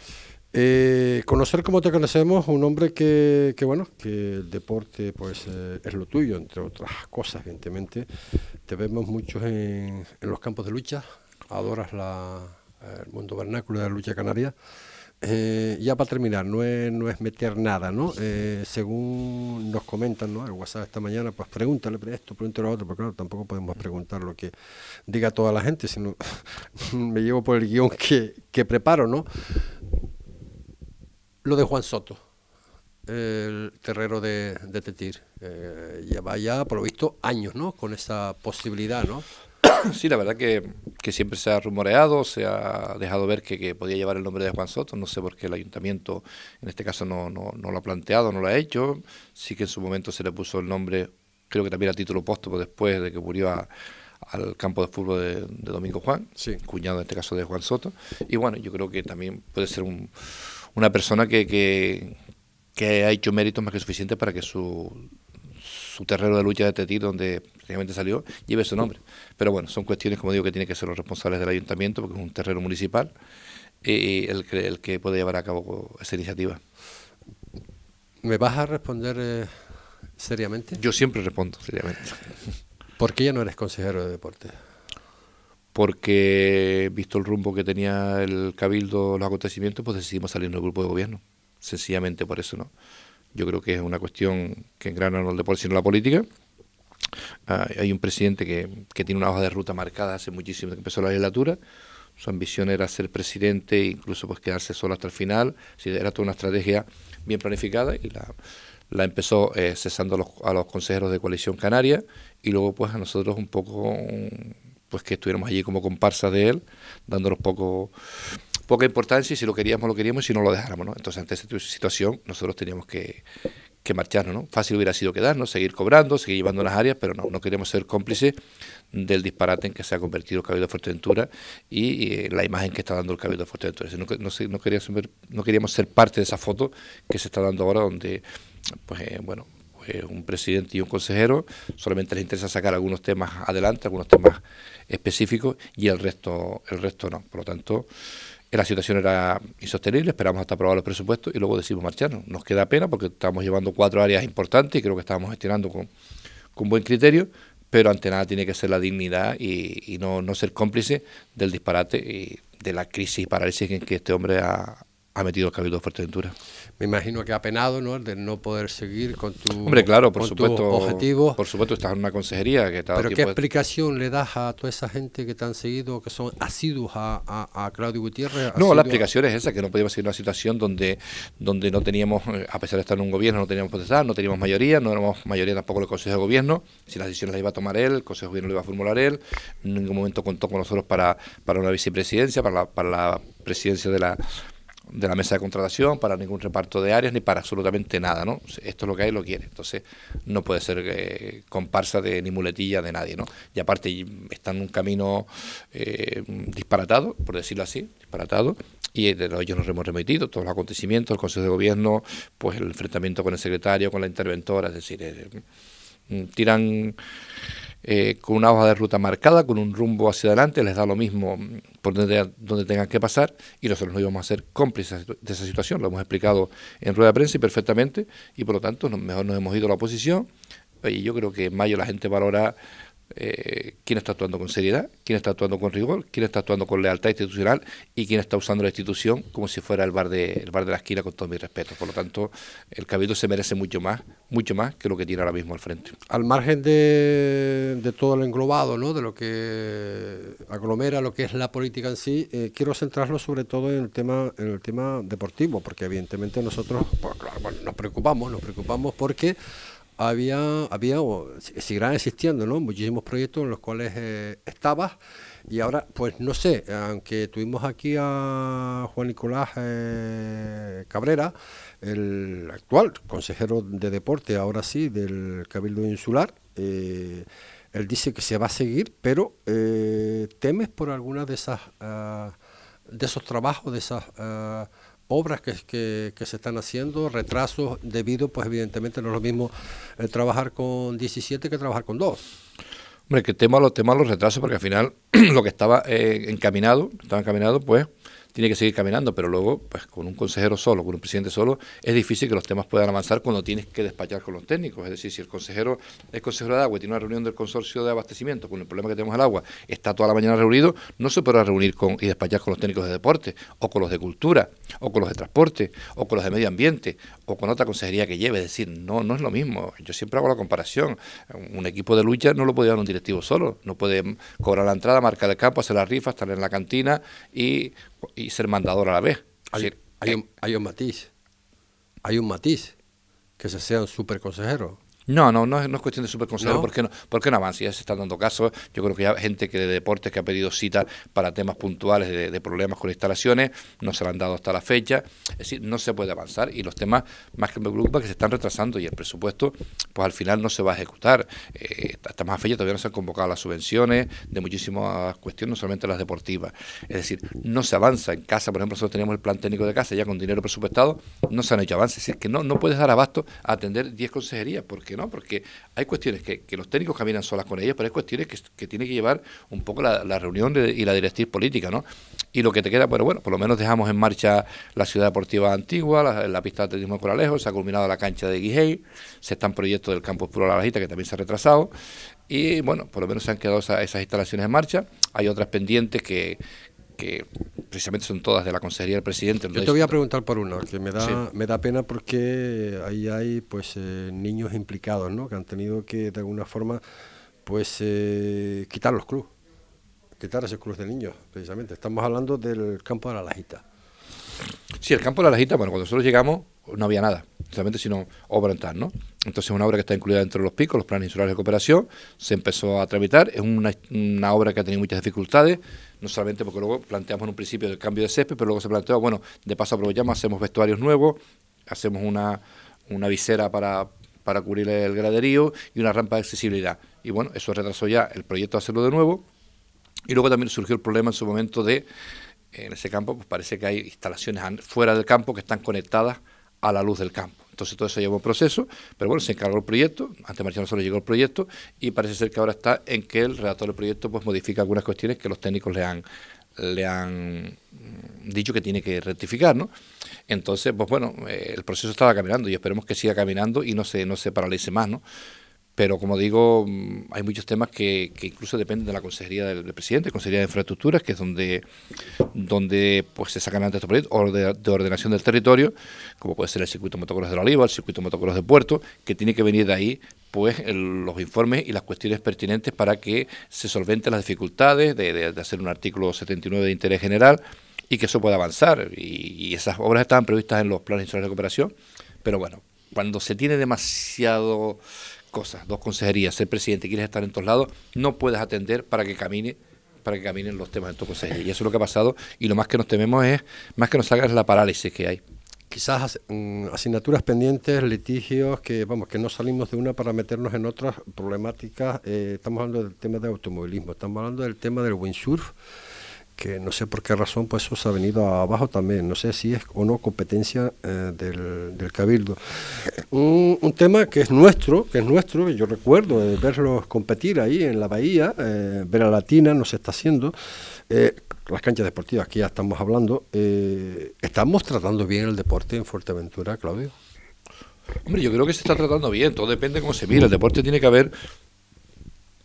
Eh, conocer como te conocemos, un hombre que, que bueno, que el deporte pues eh, es lo tuyo, entre otras cosas, evidentemente. Te vemos muchos en, en los campos de lucha, adoras la, el mundo vernáculo de la lucha canaria. Eh, ya para terminar, no es, no es meter nada, ¿no? Eh, según nos comentan, ¿no? El WhatsApp esta mañana, pues pregúntale esto, pregúntale lo otro, porque claro, tampoco podemos preguntar lo que diga toda la gente, sino me llevo por el guion que, que preparo, ¿no? Lo de Juan Soto, el terrero de, de Tetir, eh, lleva ya, por lo visto, años, ¿no? Con esa posibilidad, ¿no? Sí, la verdad que, que, siempre se ha rumoreado, se ha dejado ver que, que, podía llevar el nombre de Juan Soto. No sé por qué el ayuntamiento en este caso no, no, no, lo ha planteado, no lo ha hecho. Sí que en su momento se le puso el nombre, creo que también a título póstumo después de que murió a, al campo de fútbol de, de Domingo Juan, sí. cuñado en este caso de Juan Soto. Y bueno, yo creo que también puede ser un, una persona que, que, que ha hecho méritos más que suficientes para que su su terreno de lucha de Tetí, donde realmente salió, lleve su nombre. Pero bueno, son cuestiones, como digo, que tienen que ser los responsables del ayuntamiento, porque es un terreno municipal, y el que, el que puede llevar a cabo esa iniciativa. ¿Me vas a responder eh, seriamente? Yo siempre respondo seriamente. ¿Por qué ya no eres consejero de deporte? Porque, visto el rumbo que tenía el Cabildo, los acontecimientos, pues decidimos salir del grupo de gobierno. Sencillamente por eso, ¿no? Yo creo que es una cuestión que engrana no el deporte, sino la política. Uh, hay un presidente que, que, tiene una hoja de ruta marcada hace muchísimo que empezó la legislatura. Su ambición era ser presidente e incluso pues quedarse solo hasta el final. Sí, era toda una estrategia bien planificada y la, la empezó eh, cesando a los, a los, consejeros de coalición canaria y luego pues a nosotros un poco pues que estuviéramos allí como comparsas de él, dándonos poco poca importancia y si lo queríamos, lo queríamos y si no lo dejáramos, ¿no? Entonces, ante esta situación, nosotros teníamos que, que marcharnos, ¿no? Fácil hubiera sido quedarnos, seguir cobrando, seguir llevando las áreas, pero no, no queremos ser cómplices del disparate en que se ha convertido el Cabildo de Fuerteventura y, y la imagen que está dando el Cabildo de Fuerteventura. No, queríamos ser, no queríamos ser parte de esa foto que se está dando ahora, donde, pues, eh, bueno, pues un presidente y un consejero solamente les interesa sacar algunos temas adelante, algunos temas específicos y el resto, el resto no. Por lo tanto, la situación era insostenible, esperamos hasta aprobar los presupuestos y luego decidimos marcharnos. Nos queda pena porque estamos llevando cuatro áreas importantes y creo que estábamos gestionando con, con buen criterio, pero ante nada tiene que ser la dignidad y, y no, no, ser cómplice del disparate y de la crisis y parálisis en que este hombre ha, ha metido el Cabildo de Fuerteventura. Me imagino que ha penado, ¿no? De no poder seguir con tu Hombre, claro, por supuesto. objetivo. Por supuesto, estás en una consejería que Pero ¿qué explicación le das a toda esa gente que te han seguido, que son asiduos a, a, a Claudio Gutiérrez? No, la explicación a... es esa, que no podíamos seguir una situación donde, donde no teníamos, a pesar de estar en un gobierno, no teníamos potestad, no teníamos mayoría, no éramos mayoría tampoco el Consejo de Gobierno, si las decisiones las iba a tomar él, el Consejo de Gobierno lo iba a formular él, en ningún momento contó con nosotros para, para una vicepresidencia, para la, para la presidencia de la de la mesa de contratación, para ningún reparto de áreas, ni para absolutamente nada, ¿no? Esto es lo que hay, lo quiere. Entonces, no puede ser eh, comparsa de ni muletilla de nadie, ¿no? Y aparte, está en un camino eh, disparatado, por decirlo así, disparatado, y de ellos nos hemos remitido, todos los acontecimientos, el Consejo de Gobierno, pues el enfrentamiento con el secretario, con la interventora, es decir, eh, tiran eh, con una hoja de ruta marcada, con un rumbo hacia adelante, les da lo mismo por donde, donde tengan que pasar y nosotros no íbamos a ser cómplices de esa situación, lo hemos explicado en rueda de prensa y perfectamente y por lo tanto mejor nos hemos ido a la oposición. Y yo creo que en mayo la gente valora eh, quién está actuando con seriedad, quién está actuando con rigor, quién está actuando con lealtad institucional y quién está usando la institución como si fuera el bar de, el bar de la esquina con todo mi respeto. Por lo tanto, el Cabildo se merece mucho más, mucho más que lo que tiene ahora mismo al frente. Al margen de, de todo lo englobado, ¿no? de lo que aglomera lo que es la política en sí, eh, quiero centrarlo sobre todo en el tema, en el tema deportivo, porque evidentemente nosotros pues, claro, nos preocupamos, nos preocupamos porque había, había o existiendo ¿no? muchísimos proyectos en los cuales eh, estabas y ahora, pues no sé, aunque tuvimos aquí a Juan Nicolás eh, Cabrera, el actual consejero de deporte, ahora sí, del Cabildo Insular, eh, él dice que se va a seguir, pero eh, temes por alguna de esas uh, de esos trabajos, de esas uh, obras que, que, se están haciendo, retrasos debido, pues evidentemente no es lo mismo eh, trabajar con 17 que trabajar con 2. Hombre, que tema los temas los retrasos, porque al final lo que estaba eh, encaminado, estaba encaminado, pues tiene que seguir caminando, pero luego, pues con un consejero solo, con un presidente solo, es difícil que los temas puedan avanzar cuando tienes que despachar con los técnicos. Es decir, si el consejero es consejero de agua y tiene una reunión del consorcio de abastecimiento con el problema que tenemos al agua, está toda la mañana reunido, no se podrá reunir con y despachar con los técnicos de deporte, o con los de cultura, o con los de transporte, o con los de medio ambiente, o con otra consejería que lleve. Es decir, no, no es lo mismo. Yo siempre hago la comparación. Un equipo de lucha no lo puede dar un directivo solo. No puede cobrar la entrada, marcar el campo, hacer la rifa, estar en la cantina y, ser mandador a la vez. Hay, hay, un, hay un matiz. Hay un matiz. Que se sea un super consejero. No, no, no es, no es cuestión de superconsejero, ¿No? ¿por, qué no, ¿por qué no avanza? Ya se están dando casos, yo creo que ya gente que de deportes que ha pedido cita para temas puntuales de, problemas con instalaciones, no se lo han dado hasta la fecha, es decir, no se puede avanzar y los temas más que me preocupa que se están retrasando y el presupuesto pues al final no se va a ejecutar. Eh, hasta más fecha todavía no se han convocado las subvenciones de muchísimas cuestiones, no solamente las deportivas. Es decir, no se avanza en casa, por ejemplo, nosotros teníamos el plan técnico de casa ya con dinero presupuestado, no se han hecho avances, es decir, que no, no puedes dar abasto a atender 10 consejerías, porque ¿no? Porque hay cuestiones que, los técnicos caminan solas con ellas, pero hay cuestiones que, tiene que llevar un poco la, reunión y la directriz política, ¿no? Y lo que te queda, bueno, bueno, por lo menos dejamos en marcha la ciudad deportiva antigua, la, pista de atletismo de Coralejo, se ha culminado la cancha de Guijey, se están proyectos del campus Puro La Bajita, que también se ha retrasado, y bueno, por lo menos se han quedado esas instalaciones en marcha. Hay otras pendientes que, que precisamente son todas de la Consejería del Presidente. Yo te voy a preguntar por uno, que me da, me da pena porque ahí hay pues eh, niños implicados, ¿no? Que han tenido que de alguna forma pues eh, quitar los clubes, quitar esos clubes de niños, precisamente. Estamos hablando del campo de la Lajita. Sí, el campo de la Lajita, bueno, cuando nosotros llegamos no había nada, solamente sino obra en tal, ¿no? Entonces es una obra que está incluida dentro de los picos, los planes insulares de cooperación, se empezó a tramitar, es una, obra que ha tenido muchas dificultades, no solamente porque luego planteamos en un principio el cambio de césped, pero luego se planteó, bueno, de paso aprovechamos, hacemos vestuarios nuevos, hacemos una, una visera para, para cubrir el graderío y una rampa de accesibilidad. Y bueno, eso retrasó ya el proyecto de hacerlo de nuevo. Y luego también surgió el problema en su momento de, en ese campo, pues parece que hay instalaciones fuera del campo que están conectadas a la luz del campo. Entonces todo eso lleva un proceso, pero bueno, se encargó el proyecto, antes Marciano solo llegó el proyecto y parece ser que ahora está en que el redactor del proyecto pues modifica algunas cuestiones que los técnicos le han le han dicho que tiene que rectificar, ¿no? Entonces, pues bueno, eh, el proceso estaba caminando y esperemos que siga caminando y no se no se paralice más, ¿no? Pero como digo, mm, hay muchos temas que, incluso dependen de la Consejería del, Presidente, Consejería de Infraestructuras, que es donde, donde pues, se sacan antes estos proyectos, de, ordenación del territorio, como puede ser el circuito motocross de la Oliva, el circuito motocross de Puerto, que tiene que venir de ahí pues los informes y las cuestiones pertinentes para que se solventen las dificultades de, hacer un artículo 79 de interés general y que eso pueda avanzar. Y, esas obras estaban previstas en los planes de cooperación, pero bueno, cuando se tiene demasiado cosas, dos consejerías, ser presidente, quieres estar en todos lados, no puedes atender para que camine para que caminen los temas en tu consejería. Y eso es lo que ha pasado y lo más que nos tememos es, más que nos es la parálisis que hay. Quizás mm, asignaturas pendientes, litigios, que vamos, que no salimos de una para meternos en otras problemáticas. Eh, estamos hablando del tema de automovilismo, estamos hablando del tema del windsurf que no sé por qué razón pues eso se ha venido abajo también, no sé si es o no competencia eh, del, Cabildo. Un, tema que es nuestro, que es nuestro, yo recuerdo verlos competir ahí en la bahía, eh, ver a Latina no se está haciendo, eh, las canchas deportivas que ya estamos hablando, ¿estamos tratando bien el deporte en Fuerteventura, Claudio? Hombre, yo creo que se está tratando bien, todo depende de cómo se mira, el deporte tiene que haber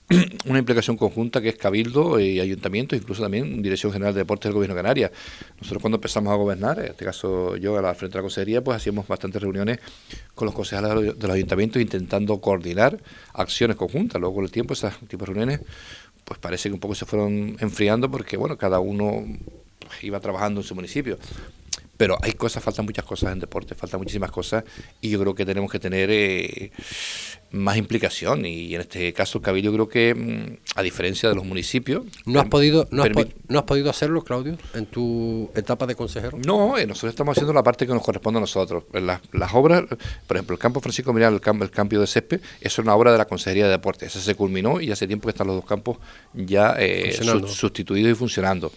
una implicación conjunta que es Cabildo y Ayuntamiento, incluso también Dirección General de Deportes del Gobierno de Canarias. Nosotros cuando empezamos a gobernar, en este caso yo a la frente de la consejería, pues hacíamos bastantes reuniones con los concejales de los ayuntamientos intentando coordinar acciones conjuntas. Luego con el tiempo esas tipos reuniones pues parece que un poco se fueron enfriando porque bueno, cada uno iba trabajando en su municipio pero hay cosas, faltan muchas cosas en deporte, faltan muchísimas cosas y yo creo que tenemos que tener eh, más implicación. Y en este caso Cabildo creo que mm, a diferencia de los municipios no has podido no, has, podido hacerlo Claudio en tu etapa de consejero no eh, nosotros estamos haciendo la parte que nos corresponde a nosotros. Las, las obras por ejemplo el campo Francisco Miral el, el cambio de césped eso es una obra de la consejería de deporte esa se culminó y hace tiempo que están los dos campos ya eh, sustituidos y funcionando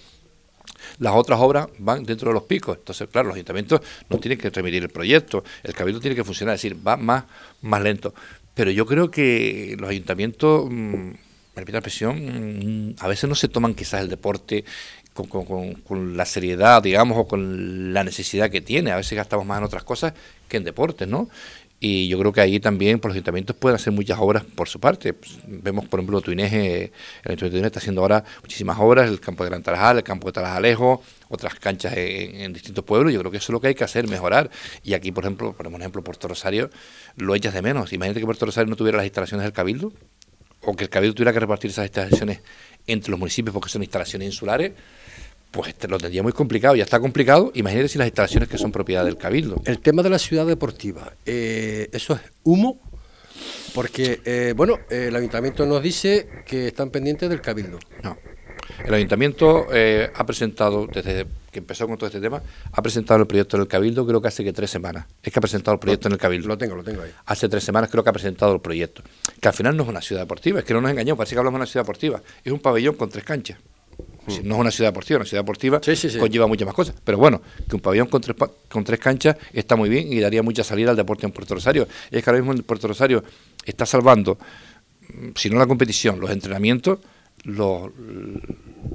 las otras obras van dentro de los picos. Entonces, claro, los ayuntamientos no tienen que remitir el proyecto, el cabildo tiene que funcionar, es decir, va más, más lento. Pero yo creo que los ayuntamientos, mmm, la presión, mm, a veces no se toman quizás el deporte con, la seriedad, digamos, o con la necesidad que tiene. A veces gastamos más en otras cosas que en deportes, ¿no? Y yo creo que ahí también por los ayuntamientos pueden hacer muchas obras por su parte. Pues, vemos, por ejemplo, Tuineje, el Ayuntamiento de Tuineje está haciendo ahora muchísimas obras, el campo de Gran Tarajal, el campo de Tarajalejo, otras canchas en, distintos pueblos. Yo creo que eso es lo que hay que hacer, mejorar. Y aquí, por ejemplo, por ejemplo, Puerto Rosario, lo echas de menos. Imagínate que Puerto Rosario no tuviera las instalaciones del Cabildo, o que el Cabildo tuviera que repartir esas instalaciones entre los municipios porque son instalaciones insulares pues este lo tendría muy complicado, ya está complicado, imagínate si las instalaciones que son propiedad del Cabildo. El tema de la ciudad deportiva, eh, ¿eso es humo? Porque, eh, bueno, el ayuntamiento nos dice que están pendientes del Cabildo. No. El ayuntamiento eh, ha presentado, desde que empezó con todo este tema, ha presentado el proyecto en el Cabildo creo que hace que tres semanas. Es que ha presentado el proyecto en el Cabildo. Lo tengo, lo tengo ahí. Hace tres semanas creo que ha presentado el proyecto. Que al final no es una ciudad deportiva, es que no nos engañó, parece que hablamos de una ciudad deportiva. Es un pabellón con tres canchas. No es una ciudad deportiva, una ciudad deportiva conlleva muchas más cosas. Pero bueno, que un pabellón con tres, con tres canchas está muy bien y daría mucha salida al deporte en Puerto Rosario. es que ahora mismo en Puerto Rosario está salvando, mm, si no la competición, los entrenamientos, los,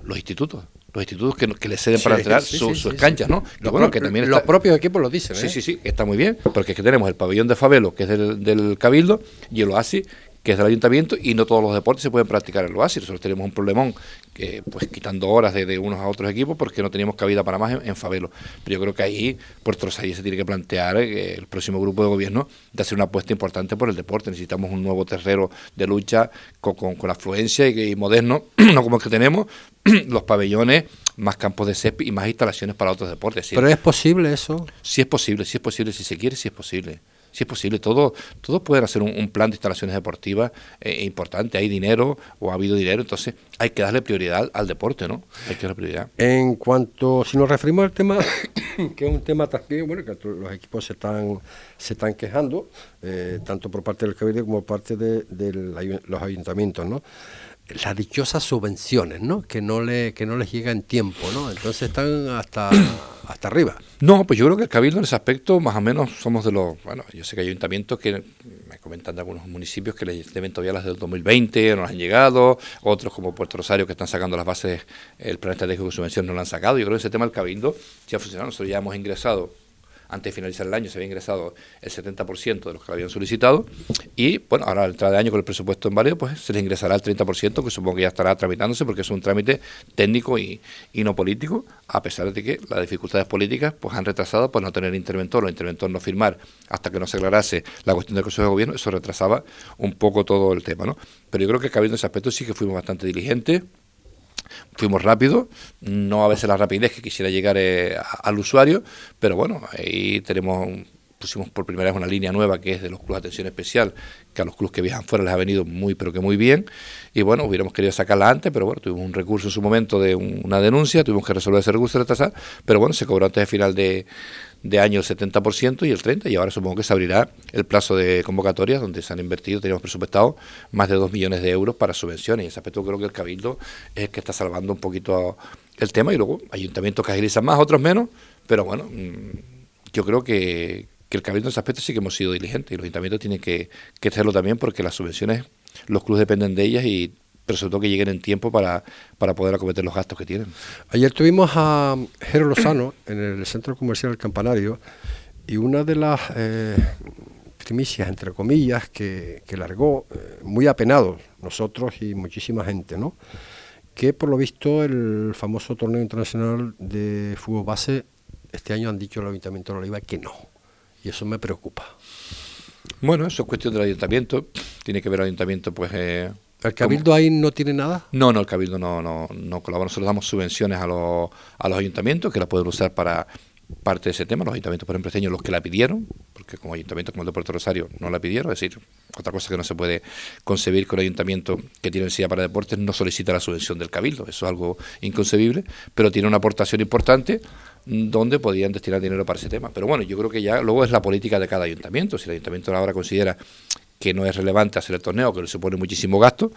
los institutos los institutos que, que le ceden para entrenar sus canchas, ¿no? bueno, que también los propios equipos lo dicen. Sí, ¿eh? sí, sí, está muy bien, porque es que tenemos el pabellón de Fabelo, que es del, del Cabildo, y el Oasis, que es del ayuntamiento, y no todos los deportes se pueden practicar en el oasis. Nosotros tenemos un problemón, que, pues quitando horas de, unos a otros equipos, porque no teníamos cabida para más en, Fabelo. Pero yo creo que ahí Puerto Rosario se tiene que plantear eh, el próximo grupo de gobierno de hacer una apuesta importante por el deporte. Necesitamos un nuevo terreno de lucha con, con, afluencia y, moderno, no como el que tenemos, los pabellones, más campos de césped y más instalaciones para otros deportes. ¿Pero es posible eso? Sí es posible, sí es posible, si se quiere, sí es posible si es posible. Todo, todos pueden hacer un, plan de instalaciones deportivas eh, importante. Hay dinero o ha habido dinero, entonces hay que darle prioridad al deporte, ¿no? Hay que darle prioridad. En cuanto, si nos referimos al tema, que es un tema también, bueno, que los equipos se están, se están quejando, eh, tanto por parte del Cabildo como por parte de, los ayuntamientos, ¿no? Las dichosas subvenciones, ¿no? Que no le que no les llega en tiempo, ¿no? Entonces están hasta hasta arriba. No, pues yo creo que el cabildo en ese aspecto más o menos somos de los, bueno, yo sé que hay ayuntamientos que me comentan de algunos municipios que les deben todavía las del 2020, no han llegado, otros como Puerto Rosario que están sacando las bases, el plan estratégico de subvención no lo han sacado. Yo creo que ese tema del cabildo ya ha funcionado, nosotros ya hemos ingresado antes de finalizar el año se había ingresado el 70% de los que lo habían solicitado y bueno, ahora al entrar de año con el presupuesto en válido, pues se les ingresará el 30%, que supongo que ya estará tramitándose porque es un trámite técnico y, no político, a pesar de que las dificultades políticas pues han retrasado por no tener interventor o interventor no firmar hasta que no se aclarase la cuestión del Consejo de Gobierno, eso retrasaba un poco todo el tema, ¿no? Pero yo creo que cabiendo ese aspecto sí que fuimos bastante diligentes, fuimos rápidos, no a veces la rapidez que quisiera llegar eh, al usuario, pero bueno, ahí tenemos pusimos por primera vez una línea nueva que es de los clubes de atención especial, que a los clubes que viajan fuera les ha venido muy, pero que muy bien. Y bueno, hubiéramos querido sacarla antes, pero bueno, tuvimos un recurso en su momento de una denuncia, tuvimos que resolver ese recurso de retrasar, pero bueno, se cobró antes de final de, de año el 70% y el 30%, y ahora supongo que se abrirá el plazo de convocatoria donde se han invertido, teníamos presupuestado más de 2 millones de euros para subvenciones, en ese aspecto creo que el Cabildo es el que está salvando un poquito el tema, y luego ayuntamientos que agilizan más, otros menos, pero bueno, mm, yo creo que, el Cabildo en ese aspecto sí que hemos sido diligentes, y los ayuntamientos tienen que, que hacerlo también porque las subvenciones, los clubes dependen de ellas y pero sobre todo que lleguen en tiempo para, para poder acometer los gastos que tienen. Ayer tuvimos a Jero Lozano en el Centro Comercial del Campanario y una de las eh, primicias, entre comillas, que, que largó, eh, muy apenados nosotros y muchísima gente, ¿no? que por lo visto el famoso torneo internacional de fútbol base, este año han dicho el Ayuntamiento de Oliva que no, y eso me preocupa. Bueno, eso es cuestión del ayuntamiento, tiene que ver el ayuntamiento pues... Eh, ¿El Cabildo ahí no tiene nada? No, no, el Cabildo no, no, no colabora. Nosotros damos subvenciones a los, a los ayuntamientos que la pueden usar para parte de ese tema. Los ayuntamientos, por ejemplo, los que la pidieron, porque como ayuntamientos como el de Puerto Rosario no la pidieron, es decir, otra cosa que no se puede concebir que un ayuntamiento que tiene necesidad para deportes no solicita la subvención del Cabildo. Eso es algo inconcebible, pero tiene una aportación importante donde podían destinar dinero para ese tema. Pero bueno, yo creo que ya luego es la política de cada ayuntamiento. Si el ayuntamiento ahora considera que no es relevante hacer el torneo, que le supone muchísimo gasto,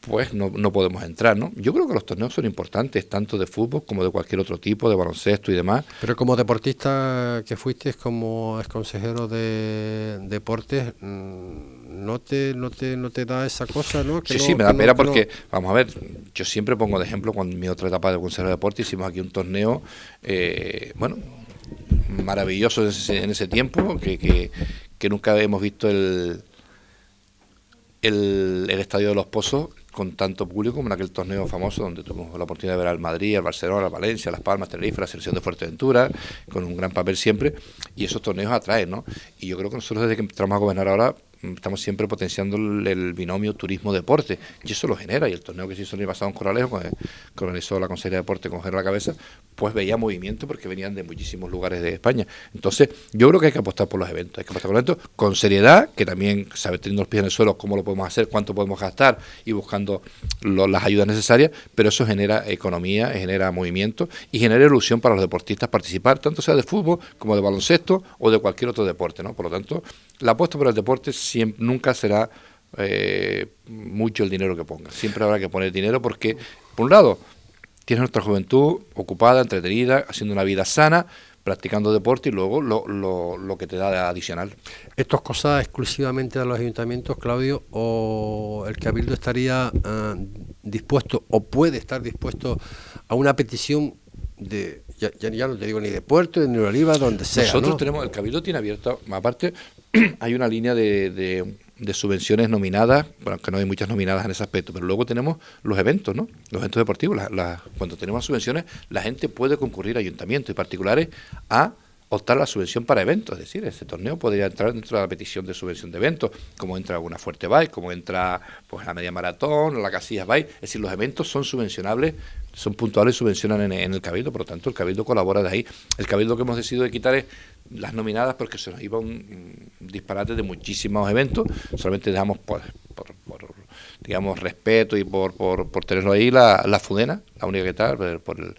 pues no, no, podemos entrar, ¿no? Yo creo que los torneos son importantes, tanto de fútbol como de cualquier otro tipo, de baloncesto y demás. Pero como deportista que fuiste, como ex consejero de deportes, mm, ¿no te, no te, no te da esa cosa, no? sí, sí, me da pena porque, vamos a ver, yo siempre pongo de ejemplo, cuando en mi otra etapa de consejero de deportes hicimos aquí un torneo, eh, bueno, maravilloso en ese, en ese tiempo, que, que, que nunca hemos visto el el, Estadio de los Pozos con tanto público como en aquel torneo famoso donde tuvimos la oportunidad de ver al Madrid, al Barcelona, al Valencia, Las Palmas, Tenerife, la selección de Fuerteventura, con un gran papel siempre, y esos torneos atraen, ¿no? Y yo creo que nosotros desde que entramos a gobernar ahora estamos siempre potenciando el, binomio turismo-deporte, y eso lo genera, y el torneo que se hizo el año pasado en Corralejo, que organizó la Consejería de Deporte con la cabeza, pues veía movimiento porque venían de muchísimos lugares de España. Entonces, yo creo que hay que apostar por los eventos, hay que apostar por los eventos con seriedad, que también saber teniendo los pies en el suelo cómo lo podemos hacer, cuánto podemos gastar y buscando las ayudas necesarias, pero eso genera economía, genera movimiento y genera ilusión para los deportistas participar, tanto sea de fútbol como de baloncesto o de cualquier otro deporte, ¿no? Por lo tanto, la apuesta por el deporte siempre, nunca será eh, mucho el dinero que ponga. Siempre habrá que poner dinero porque, por un lado, tienes nuestra juventud ocupada, entretenida, haciendo una vida sana, practicando deporte y luego lo, lo, lo que te da adicional. ¿Esto es cosa exclusivamente de los ayuntamientos, Claudio, o el Cabildo estaría ah, dispuesto o puede estar dispuesto a una petición de, ya, ya, no te digo ni de Puerto, ni de Oliva, donde sea. Nosotros tenemos, el Cabildo tiene abierto, aparte, hay una línea de, de, subvenciones nominadas, bueno, que no hay muchas nominadas en ese aspecto, pero luego tenemos los eventos, ¿no? Los eventos deportivos. cuando tenemos subvenciones, la gente puede concurrir a ayuntamientos y particulares a optar la subvención para eventos, es decir, ese torneo podría entrar dentro de la petición de subvención de eventos, como entra una fuerte bike, como entra pues la media maratón, la casillas bike, es decir, los eventos son subvencionables, son puntuales subvencionan en, el cabildo, por lo tanto el cabildo colabora de ahí. El cabildo que hemos decidido de quitar es las nominadas porque se nos iba un, disparate de muchísimos eventos, solamente dejamos por, digamos respeto y por, por, por tenerlo ahí la, la, Fudena, la única que tal, por el,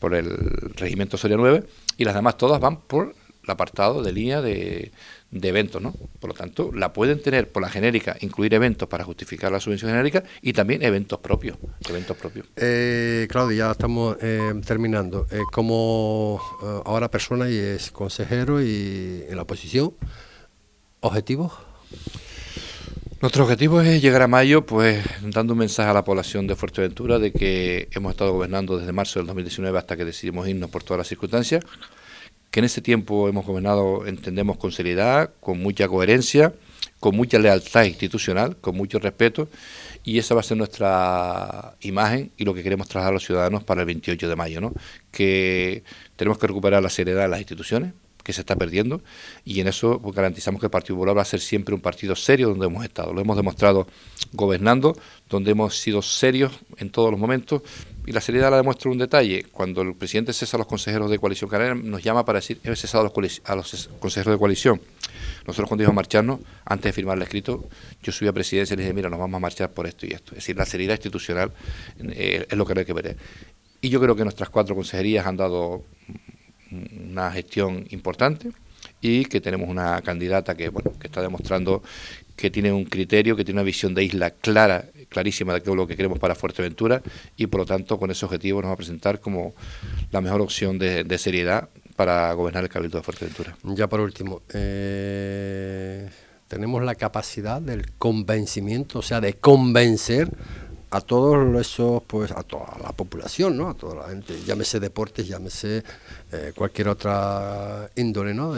por el Regimiento Soria 9, y las demás todas van por el apartado de línea de, de eventos, ¿no? Por lo tanto, la pueden tener por la genérica, incluir eventos para justificar la subvención genérica y también eventos propios, eventos propios. Eh, Claudio, ya estamos eh, terminando. Eh, como eh, ahora persona y es consejero y en la oposición, ¿objetivos? Nuestro objetivo es llegar a mayo, pues dando un mensaje a la población de Fuerteventura de que hemos estado gobernando desde marzo del 2019 hasta que decidimos irnos por todas las circunstancias que en ese tiempo hemos gobernado, entendemos, con seriedad, con mucha coherencia, con mucha lealtad institucional, con mucho respeto, y esa va a ser nuestra imagen y lo que queremos trasladar a los ciudadanos para el 28 de mayo, ¿no? que tenemos que recuperar la seriedad de las instituciones, que se está perdiendo y en eso pues, garantizamos que el Partido Popular va a ser siempre un partido serio donde hemos estado. Lo hemos demostrado gobernando, donde hemos sido serios en todos los momentos y la seriedad la demuestra un detalle. Cuando el presidente cesa a los consejeros de coalición canaria, nos llama para decir, he cesado a los, consejeros de coalición. Nosotros cuando íbamos a marcharnos, antes de firmar el escrito, yo subí a presidencia y le dije, mira, nos vamos a marchar por esto y esto. Es decir, la seriedad institucional eh, es lo que hay que ver. Y yo creo que nuestras cuatro consejerías han dado una gestión importante y que tenemos una candidata que bueno que está demostrando que tiene un criterio, que tiene una visión de isla clara, clarísima de lo que queremos para Fuerteventura y por lo tanto con ese objetivo nos va a presentar como la mejor opción de, seriedad para gobernar el Cabildo de Fuerteventura. Ya por último, eh, tenemos la capacidad del convencimiento, o sea, de convencer a todos esos, pues a toda la población, ¿no? A toda la gente, llámese deportes, llámese eh, cualquier otra índole, ¿no?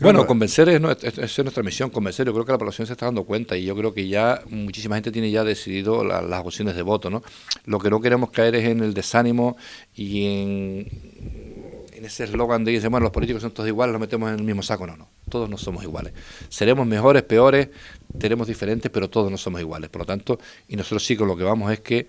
bueno, convencer es, es, nuestra misión, convencer. Yo creo que la población se está dando cuenta y yo creo que ya muchísima gente tiene ya decidido las opciones de voto, ¿no? Lo que no queremos caer es en el desánimo y en ese eslogan de que bueno, los políticos son todos iguales, los metemos en el mismo saco. No, no, todos no somos iguales. Seremos mejores, peores, tenemos diferentes, pero todos no somos iguales. Por lo tanto, y nosotros sí con lo que vamos es que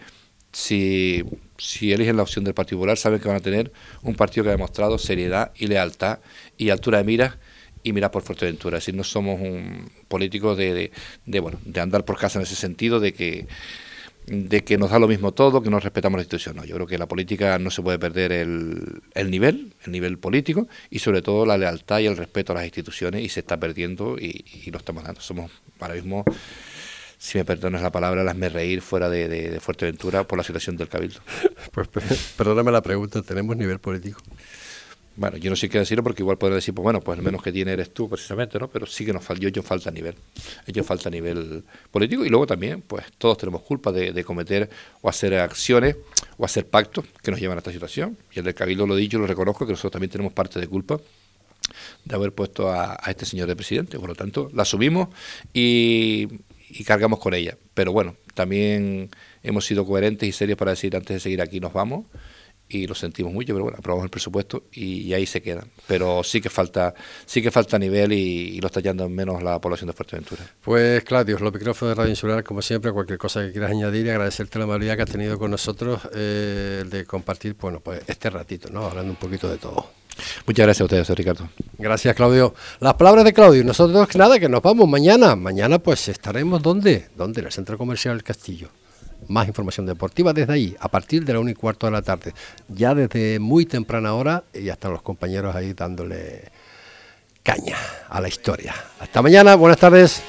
si, si eligen la opción del Partido Popular, saben que van a tener un partido que ha demostrado seriedad y lealtad y altura de miras y mirar por Fuerteventura. Es decir, no somos un político de, de, bueno, de andar por casa en ese sentido, de que de que nos da lo mismo todo, que no respetamos la institución. No, yo creo que la política no se puede perder el, el, nivel, el nivel político y sobre todo la lealtad y el respeto a las instituciones y se está perdiendo y, y lo estamos dando. Somos ahora mismo si me perdonas la palabra, las me reír fuera de, Fuerteventura por la situación del Cabildo. Pues perdóname la pregunta, ¿tenemos nivel político? Bueno, yo no sé qué decirlo porque igual podría decir, pues bueno, pues el menos que tiene eres tú precisamente, ¿no? Pero sí que nos falta, yo, falta nivel, ellos falta nivel político y luego también, pues todos tenemos culpa de, cometer o hacer acciones o hacer pactos que nos llevan a esta situación. Y el del Cabildo lo he dicho, lo reconozco, que nosotros también tenemos parte de culpa de haber puesto a, este señor de presidente. Por lo tanto, la subimos y, y cargamos con ella. Pero bueno, también hemos sido coherentes y serios para decir antes de seguir aquí nos vamos y lo sentimos mucho, pero bueno, aprobamos el presupuesto y, ahí se quedan. Pero sí que falta sí que falta nivel y, lo está yendo en menos la población de Fuerteventura. Pues Claudio, los micrófonos de Radio Insular, como siempre, cualquier cosa que quieras añadir y agradecerte la amabilidad que has tenido con nosotros eh, de compartir bueno, pues este ratito, ¿no? hablando un poquito de todo. Muchas gracias a ustedes, Ricardo. Gracias, Claudio. Las palabras de Claudio. Nosotros nada, que nos vamos mañana. Mañana pues estaremos ¿dónde? ¿Dónde? En el Centro Comercial del Castillo más información deportiva desde ahí, a partir de la 1 y cuarto de la tarde. Ya desde muy temprana hora y hasta los compañeros ahí dándole caña a la historia. Hasta mañana, buenas tardes.